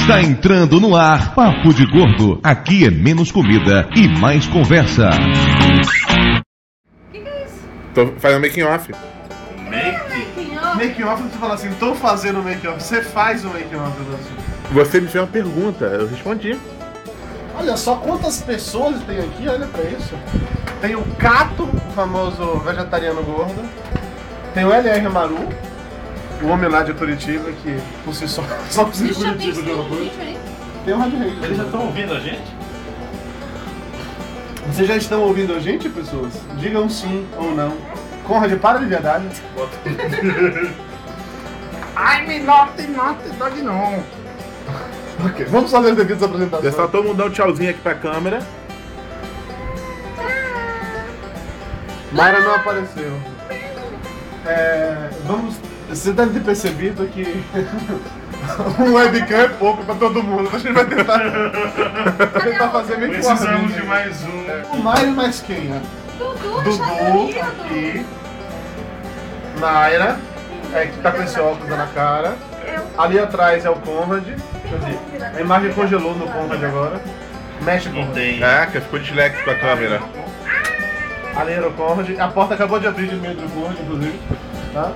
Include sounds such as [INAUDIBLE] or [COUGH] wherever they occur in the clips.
Está entrando no ar Papo de Gordo. Aqui é menos comida e mais conversa. Tô fazendo making off. Make off, você fala assim, tô fazendo make off. Você faz o make off, assim. Você me fez uma pergunta, eu respondi. Olha só quantas pessoas tem aqui, olha pra isso. Tem o Cato, o famoso vegetariano gordo. Tem o LR Maru, o homem lá de Curitiba, que por si só, [LAUGHS] só precisa de Curitiba de orgulho. Tem o Rádio Rei. Eles já estão ouvindo a gente? Vocês já estão ouvindo a gente, pessoas? Digam sim ou não. Conrad, para de verdade. [LAUGHS] Ai, me not, not, dog não. Ok, vamos fazer as devidas Já apresentações. só todo mundo dar um tchauzinho aqui pra câmera. Mayra não apareceu. É, vamos. Você deve ter percebido que [LAUGHS] um webcam é pouco pra todo mundo. A gente vai tentar, tentar fazer meio que Precisamos de mais um. O Mayra mais quem? ó? Dudu, Dudu Dudu aqui. Mayra, é, que tá com esse óculos na cara. Ali atrás é o Conrad. Quer dizer, a imagem congelou no Conrad agora. Mexe Não Conrad. tem. Caraca, ficou disléxico a câmera. Ali era o Conrad. A porta acabou de abrir de meio do Conrad, inclusive. Tá?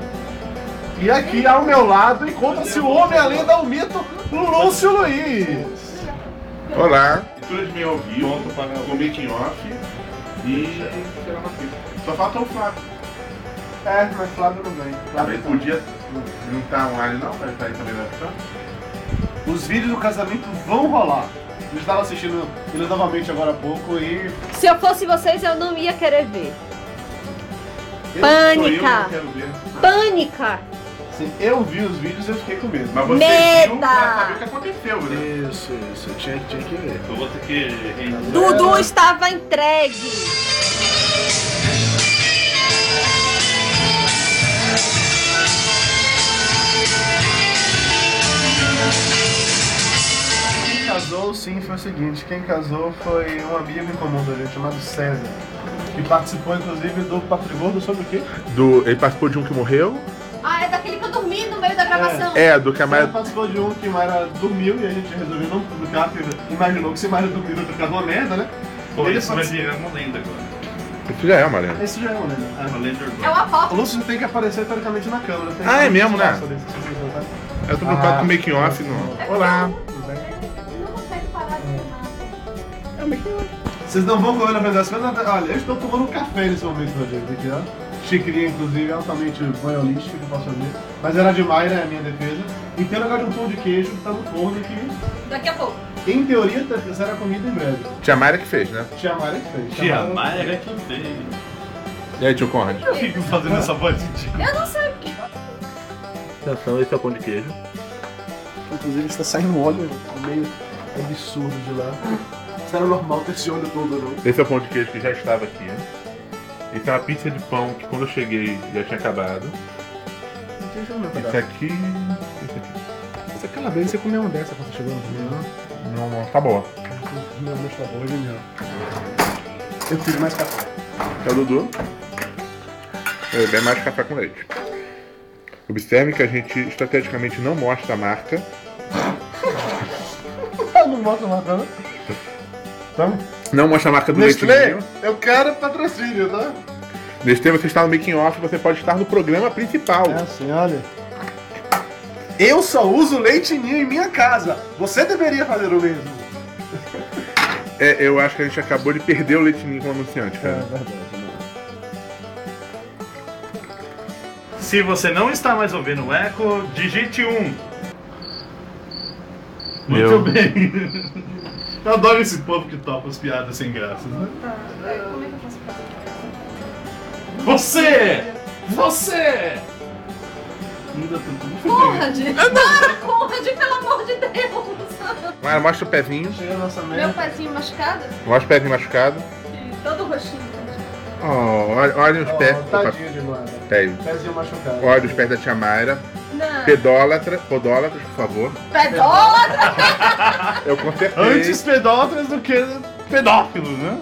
E aqui ao meu lado encontra-se o homem além da o mito, Lúcio Luiz. Olá. Leitura de meio vivo, pronto para o making off. E. Só falta o Flávio. É, mas Flávio não vem. Também podia. Não tá online não, vai estar aí também na opção. Os vídeos do casamento vão rolar. Eu estava assistindo ele novamente agora há pouco e. Se eu fosse vocês, eu não ia querer ver. eu- Pânica. Eu que não quero ver. Pânica! Assim, eu vi os vídeos e eu fiquei com medo. Mas você Meta! viu pra saber o que aconteceu, né? Isso, isso, eu tinha, tinha que ver. Eu vou ter que. Dudu estava entregue. Quem casou, sim, foi o seguinte: quem casou foi um amigo em comum da gente chamado César, que participou inclusive do Patrigordo sobre o quê? Do, ele participou de um que morreu? Gravação. É, do que a César Maia. participou de um que Mayra dormiu e a gente resolveu não publicar, porque imaginou que se Mayra dormiu ia ficar uma merda, né? Pô, Ele isso vai participou- virar uma lenda agora. Isso já é uma lenda. Esse já é uma lenda. Uma Ah. lenda É urbana. uma O foto. Lúcio tem que aparecer teoricamente na câmera. tem Ah, é mesmo, né? se tá? Eu tô preocupado Ah. com o making off não. Olá. Tudo bem? Não consegue parar de filmar. Vocês não vão correr na frente das coisas. Olha, eu estou tomando um café nesse momento, Rogério. Aqui, ó. Xicrinha, inclusive, altamente boiolística, que eu posso ver. Mas era de Mayra, é a minha defesa. E tem um negócio de um pão de queijo que tá no forno que, Daqui a pouco. em teoria, tá- será comida em breve. Tia Mayra que fez, né? Tia Mayra que fez. Tia Mayra- Mayra que fez. E aí, tio Conrad? Eu fico fazendo essa voz de Eu não sei o que. Atenção, esse é o pão de queijo. Inclusive, está saindo óleo meio absurdo de lá. Isso era normal ter esse óleo todo, não. Esse é o pão de queijo que já estava aqui. Esse é uma pizza de pão que quando eu cheguei já tinha acabado. Esse aqui. Esse aqui. Essa calabresa, você comeu uma dessa quando você chegou no primeiro, Não, não, tá boa. não? Não, está boa, genial. Eu prefiro mais café. É o Dudu. É bem mais café com leite. Observe que a gente estrategicamente não mostra a marca. [LAUGHS] Não mostra mais, né? Então, Não mostra a marca do Nestlé, leitinho. eu quero patrocínio, tá? Nestlé, você está no making off, você pode estar no programa principal. É assim, olha. Eu só uso leite ninho em minha casa. Você deveria fazer o mesmo. É, eu acho que a gente acabou de perder o leitinho como anunciante, É cara. verdade? Se você não está mais ouvindo o eco, digite 1. Muito Eu- bem. [LAUGHS] Eu adoro esse povo que topa as piadas sem graça. Né? Como é que eu faço pra Você! Você! Ainda tudo. Conrad! Ah, Conrad, pelo amor de Deus! Mas mostra o pezinho. Meu pezinho machucado Mostra o pezinho machucado. e todo roxinho. Oh, olha, olha os pés. Oh, Opa, tadinho de nada. pés. Pezinho machucado. Olha os pés da tia Mayra. Não. Pedólatra, podólatras, por favor. Pedólatra! [LAUGHS] Eu consertei. Antes pedólatras do que pedófilos, né?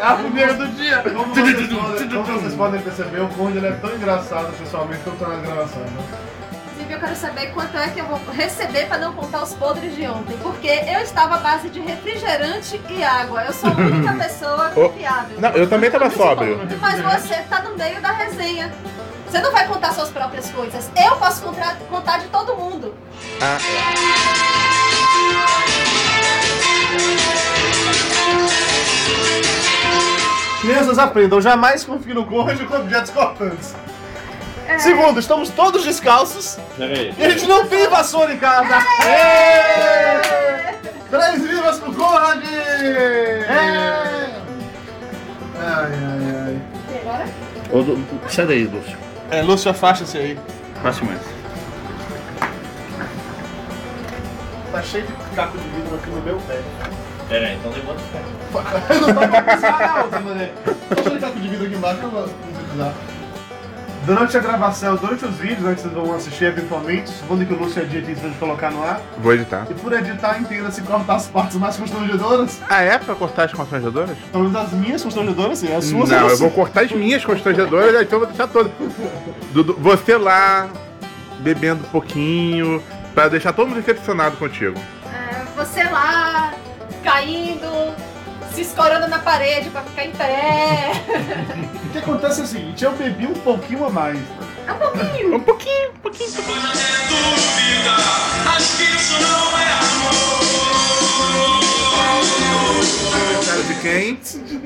É a primeira do dia. Como vocês, podem, como vocês podem perceber, o Conde é tão engraçado pessoalmente quanto nas gravações. Né? Eu quero saber quanto é que eu vou receber pra não contar os podres de ontem. Porque eu estava à base de refrigerante e água. Eu sou a única [LAUGHS] pessoa Oh, confiável. Não, eu também tava sóbrio. Mas você tá no meio da resenha. Você não vai contar suas próprias coisas. Eu posso contar, contar de todo mundo. Ah, Crianças aprendam, jamais confie no Gordo com objetos cortantes. Segundo, estamos todos descalços Peraí. e a gente não tem vassoura em casa. Êêê! Três vivas pro Conrad! Ai, ai, ai. E agora? Ô, Sai daí, Lúcio. É, Lúcio, afasta-se aí. Passe mais. Tá cheio de caco de vidro aqui no meu pé. Peraí, então levanta o pé. [LAUGHS] Não tô pra pisar, não, Zé Mané. Tá cheio de caco de vidro aqui embaixo, eu vou pisar. Durante a gravação, durante os vídeos, né, que vocês vão assistir eventualmente, supondo que o Lúcio edite isso pra gente colocar no ar, vou editar. e por editar, entenda-se cortar as partes mais constrangedoras, Ah, é pra cortar as constrangedoras? pelo menos as minhas constrangedoras, sim, as suas Não, eu vou cortar as minhas constrangedoras, então eu vou deixar todas. Dudu, você lá, bebendo um pouquinho, pra deixar todo mundo decepcionado contigo. É, você lá, caindo, escorando na parede pra ficar em pé. O que acontece é o seguinte, eu bebi um pouquinho a mais. É um pouquinho. Um pouquinho, um pouquinho. Cara de quem?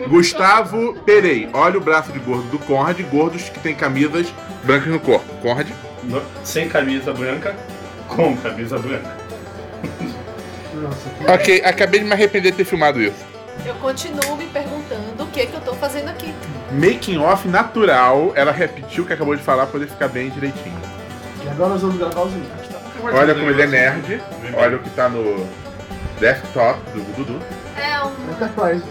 Gustavo Perei. Olha o braço de gordo do Conrad, gordos que tem camisas brancas no corpo. Conrad? No- Sem camisa branca, com camisa branca. Nossa, Ok, acabei de me arrepender de ter filmado isso. Eu continuo me perguntando o que, que eu tô fazendo aqui. Making off natural, ela repetiu o que acabou de falar pra poder ficar bem direitinho. E agora nós vamos gravar os vídeos, tá? Olha como ele é nerd, olha o que tá no desktop do Dudu. É um. Enterprise.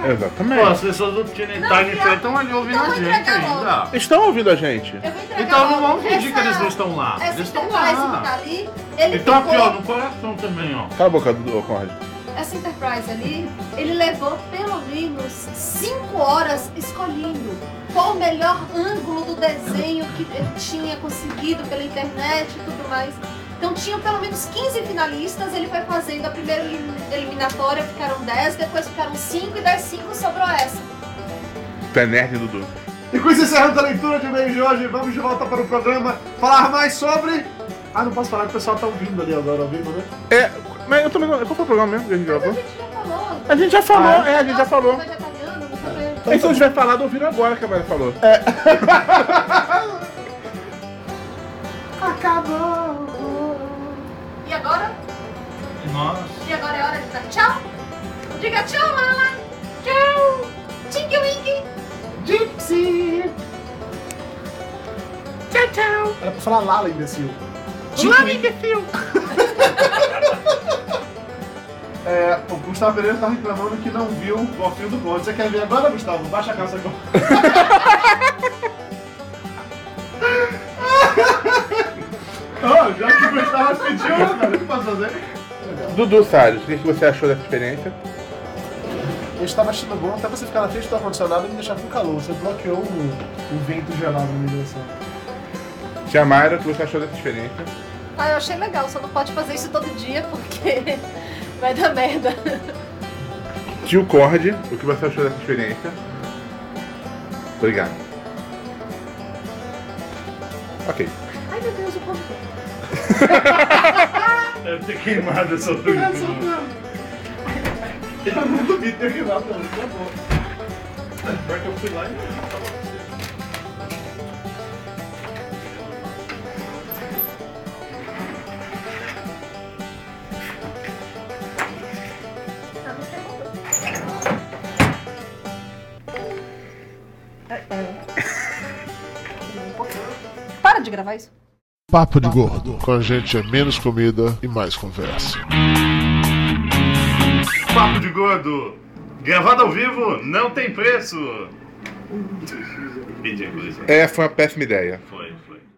Pô, Exatamente. as pessoas do Tiny Não, Tiny. Fair estão ali ouvindo Então a vou gente entregar ainda. Estão ouvindo a gente? Eu vou entregar Então não logo. vamos fingir que Essa- eles não estão lá. Essa Eles estão que tá lá. ali, ele Então aqui, ficou- ó, no coração também, ó. Cala a boca, Dudu, Conrad. Essa Enterprise ali, ele levou pelo menos 5 horas escolhendo qual o melhor ângulo do desenho que ele tinha conseguido pela internet e tudo mais. Então tinham pelo menos 15 finalistas, ele foi fazendo a primeira elim- eliminatória, ficaram 10, depois ficaram 5 e das 5 sobrou essa. Tu é nerd, Dudu. E com isso encerramos a leitura de e-mail de hoje, vamos de volta para o programa falar mais sobre... Ah, não posso falar que o pessoal tá ouvindo ali agora, ao vivo, né? É, mas eu também não. Qual foi o programa mesmo que a gente gravou? gente já falou. A gente já falou, Ah, é, a gente já falou. Quê. Então, se eu tiver falado, ouviram agora que a Maria falou. [LAUGHS] Acabou! E agora? Nossa. E agora é hora de dar tchau? Diga tchau, mamãe! Tchau! Tinky Winky! Gypsy! Tchau, tchau! Era pra falar Lala, imbecil. Lá, imbecil! [LAUGHS] É, o Gustavo Pereira tá reclamando que não viu o golfinho do Conde. Você quer ver agora, Gustavo? Baixa a calça agora. [LAUGHS] oh, já que o Gustavo pediu, cara? O que posso fazer? Dudu Salles, o que você achou dessa experiência? Eu estava achando bom até você ficar na frente do ar-condicionado e me deixar com calor. Você bloqueou o, o vento gelado na minha direção. Tia Mayra, o que você achou dessa experiência? Ah, eu achei legal, só não pode fazer isso todo dia porque vai dar merda. Tio Cord, o que você achou dessa experiência? Obrigado. Ok. Ai meu Deus, o povo. [LAUGHS] Deve ter queimado essa tudo. Eu não duvido ter queimado também, tá bom. Pior que eu fui lá e. [LAUGHS] Para de gravar isso. Papo de Gordo. Com a gente é menos comida e mais conversa. Papo de gordo! Gravado ao vivo, não tem preço! Ridículo isso. É, foi uma péssima ideia. Foi, foi.